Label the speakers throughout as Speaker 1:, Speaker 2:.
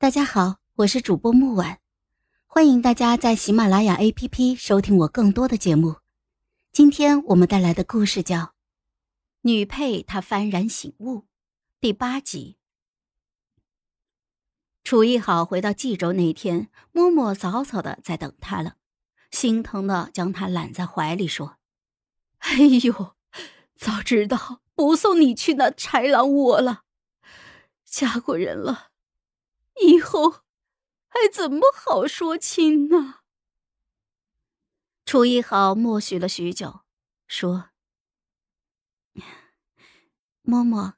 Speaker 1: 大家好，我是主播木婉，欢迎大家在喜马拉雅 APP 收听我更多的节目。今天我们带来的故事叫《女配她幡然醒悟》第八集。楚一好回到冀州那天，嬷嬷早早的在等他了，心疼的将他揽在怀里说：“
Speaker 2: 哎呦，早知道不送你去那豺狼窝了，嫁过人了。”以后还怎么好说亲呢？
Speaker 1: 楚一豪默许了许久，说：“嬷嬷，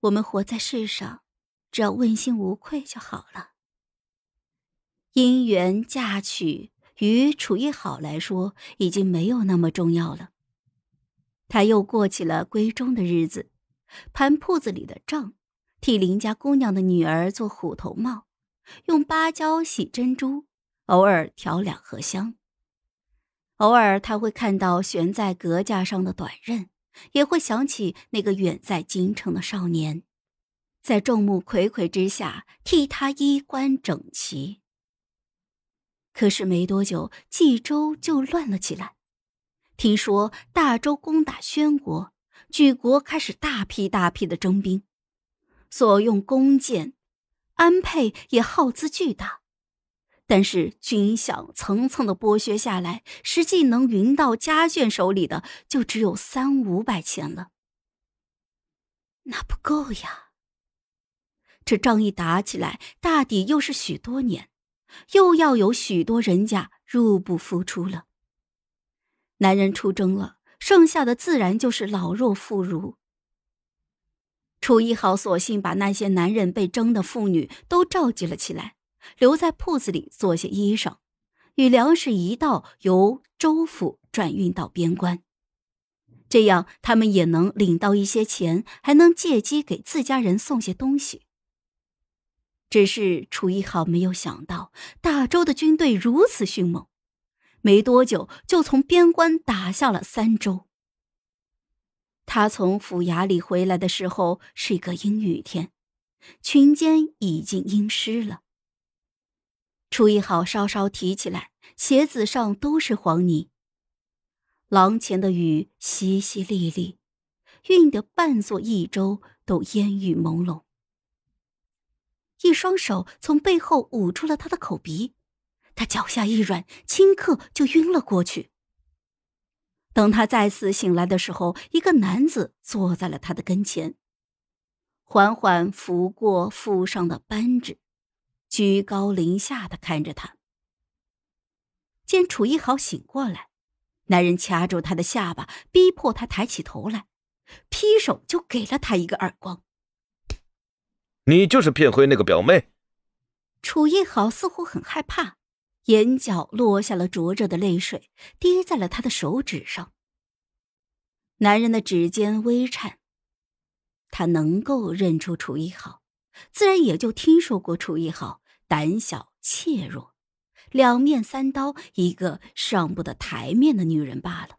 Speaker 1: 我们活在世上，只要问心无愧就好了。姻缘嫁娶于楚一好来说，已经没有那么重要了。他又过起了闺中的日子，盘铺子里的账。”替邻家姑娘的女儿做虎头帽，用芭蕉洗珍珠，偶尔调两盒香。偶尔他会看到悬在阁架上的短刃，也会想起那个远在京城的少年，在众目睽睽之下替他衣冠整齐。可是没多久，冀州就乱了起来。听说大周攻打宣国，举国开始大批大批的征兵。所用弓箭，安配也耗资巨大，但是军饷层层的剥削下来，实际能匀到家眷手里的就只有三五百钱了。那不够呀！这仗一打起来，大抵又是许多年，又要有许多人家入不敷出了。男人出征了，剩下的自然就是老弱妇孺。楚一豪索性把那些男人被征的妇女都召集了起来，留在铺子里做些衣裳，与粮食一道由州府转运到边关，这样他们也能领到一些钱，还能借机给自家人送些东西。只是楚一豪没有想到，大周的军队如此迅猛，没多久就从边关打下了三州。他从府衙里回来的时候是一个阴雨天，裙间已经阴湿了。楚一好稍稍提起来，鞋子上都是黄泥。廊前的雨淅淅沥沥，晕得半座益州都烟雨朦胧。一双手从背后捂住了他的口鼻，他脚下一软，顷刻就晕了过去。等他再次醒来的时候，一个男子坐在了他的跟前，缓缓拂过腹上的扳指，居高临下的看着他。见楚一豪醒过来，男人掐住他的下巴，逼迫他抬起头来，劈手就给了他一个耳光。
Speaker 3: 你就是骗回那个表妹？
Speaker 1: 楚一豪似乎很害怕。眼角落下了灼热的泪水，滴在了他的手指上。男人的指尖微颤，他能够认出楚一好，自然也就听说过楚一好胆小怯弱，两面三刀，一个上不得台面的女人罢了。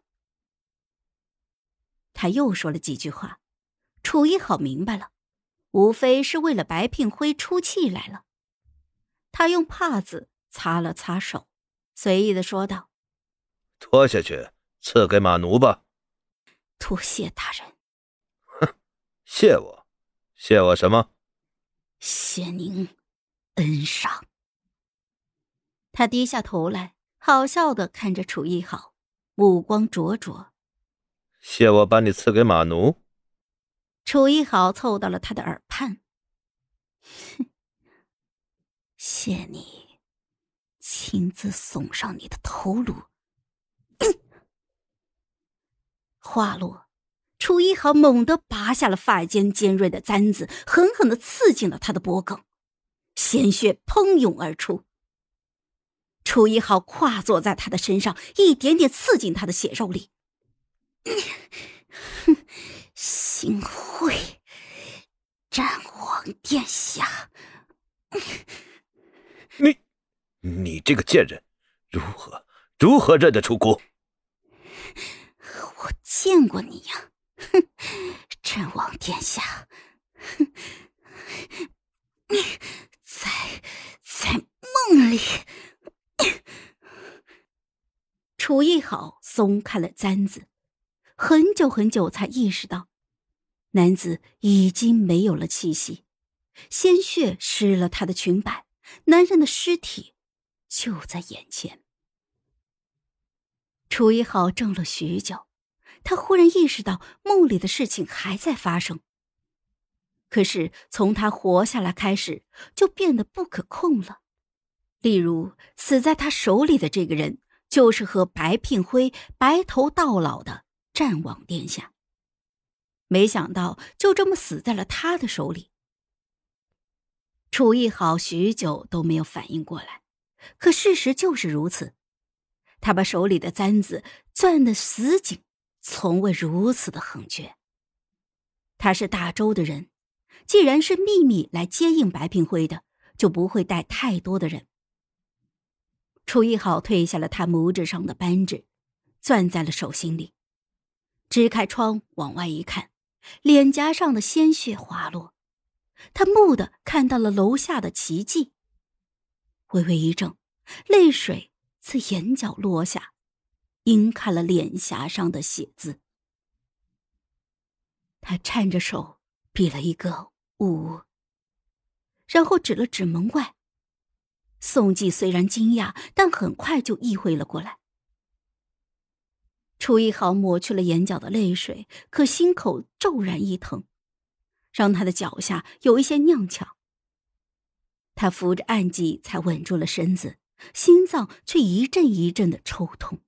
Speaker 1: 他又说了几句话，楚一好明白了，无非是为了白聘辉出气来了。他用帕子。擦了擦手，随意的说道：“
Speaker 3: 脱下去，赐给马奴吧。”
Speaker 1: 多谢大人。
Speaker 3: 哼，谢我？谢我什么？
Speaker 1: 谢您恩赏。他低下头来，好笑的看着楚一好，目光灼灼。
Speaker 3: 谢我把你赐给马奴。
Speaker 1: 楚一好凑到了他的耳畔。哼，谢你。亲自送上你的头颅。话落，楚一豪猛地拔下了发间尖锐的簪子，狠狠的刺进了他的脖颈，鲜血喷涌而出。楚一豪跨坐在他的身上，一点点刺进他的血肉里。哼，幸会，战王殿下。
Speaker 3: 你。你这个贱人，如何如何认得出姑？
Speaker 1: 我见过你呀，哼！朕王殿下，哼！在在梦
Speaker 2: 里。
Speaker 1: 楚艺好松开了簪子，很久很久才意识到，男子已经没有了气息，鲜血湿了他的裙摆，男人的尸体就在眼前。楚一好怔了许久，他忽然意识到梦里的事情还在发生。可是从他活下来开始，就变得不可控了。例如，死在他手里的这个人，就是和白聘辉白头到老的战王殿下。没想到就这么死在了他的手里。楚一好许久都没有反应过来，可事实就是如此。他把手里的簪子攥得死紧，从未如此的狠绝。他是大周的人。既然是秘密来接应白平辉的，就不会带太多的人。楚一好褪下了他拇指上的扳指，攥在了手心里，支开窗往外一看，脸颊上的鲜血滑落，他蓦地看到了楼下的奇迹。微微一怔，泪水自眼角落下，晕开了脸颊上的血渍。他颤着手比了一个。五，然后指了指门外。宋季虽然惊讶，但很快就意会了过来。楚一豪抹去了眼角的泪水，可心口骤然一疼，让他的脚下有一些踉跄。他扶着暗记才稳住了身子，心脏却一阵一阵的抽痛。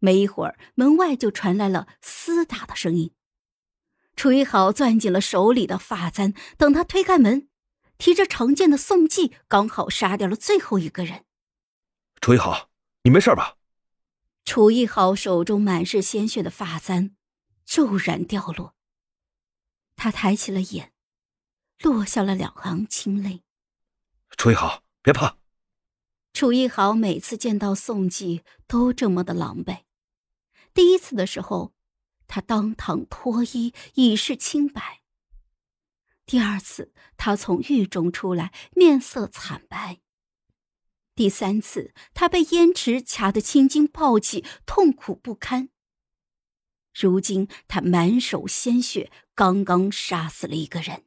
Speaker 1: 没一会儿，门外就传来了厮打的声音。楚一豪攥紧了手里的发簪，等他推开门，提着长剑的宋季刚好杀掉了最后一个人。
Speaker 3: 楚一豪，你没事吧？
Speaker 1: 楚一豪手中满是鲜血的发簪骤然掉落，他抬起了眼，落下了两行清泪。
Speaker 3: 楚一豪，别怕。
Speaker 1: 楚一豪每次见到宋季都这么的狼狈，第一次的时候。他当堂脱衣以示清白。第二次，他从狱中出来，面色惨白。第三次，他被燕池掐得青筋暴起，痛苦不堪。如今，他满手鲜血，刚刚杀死了一个人。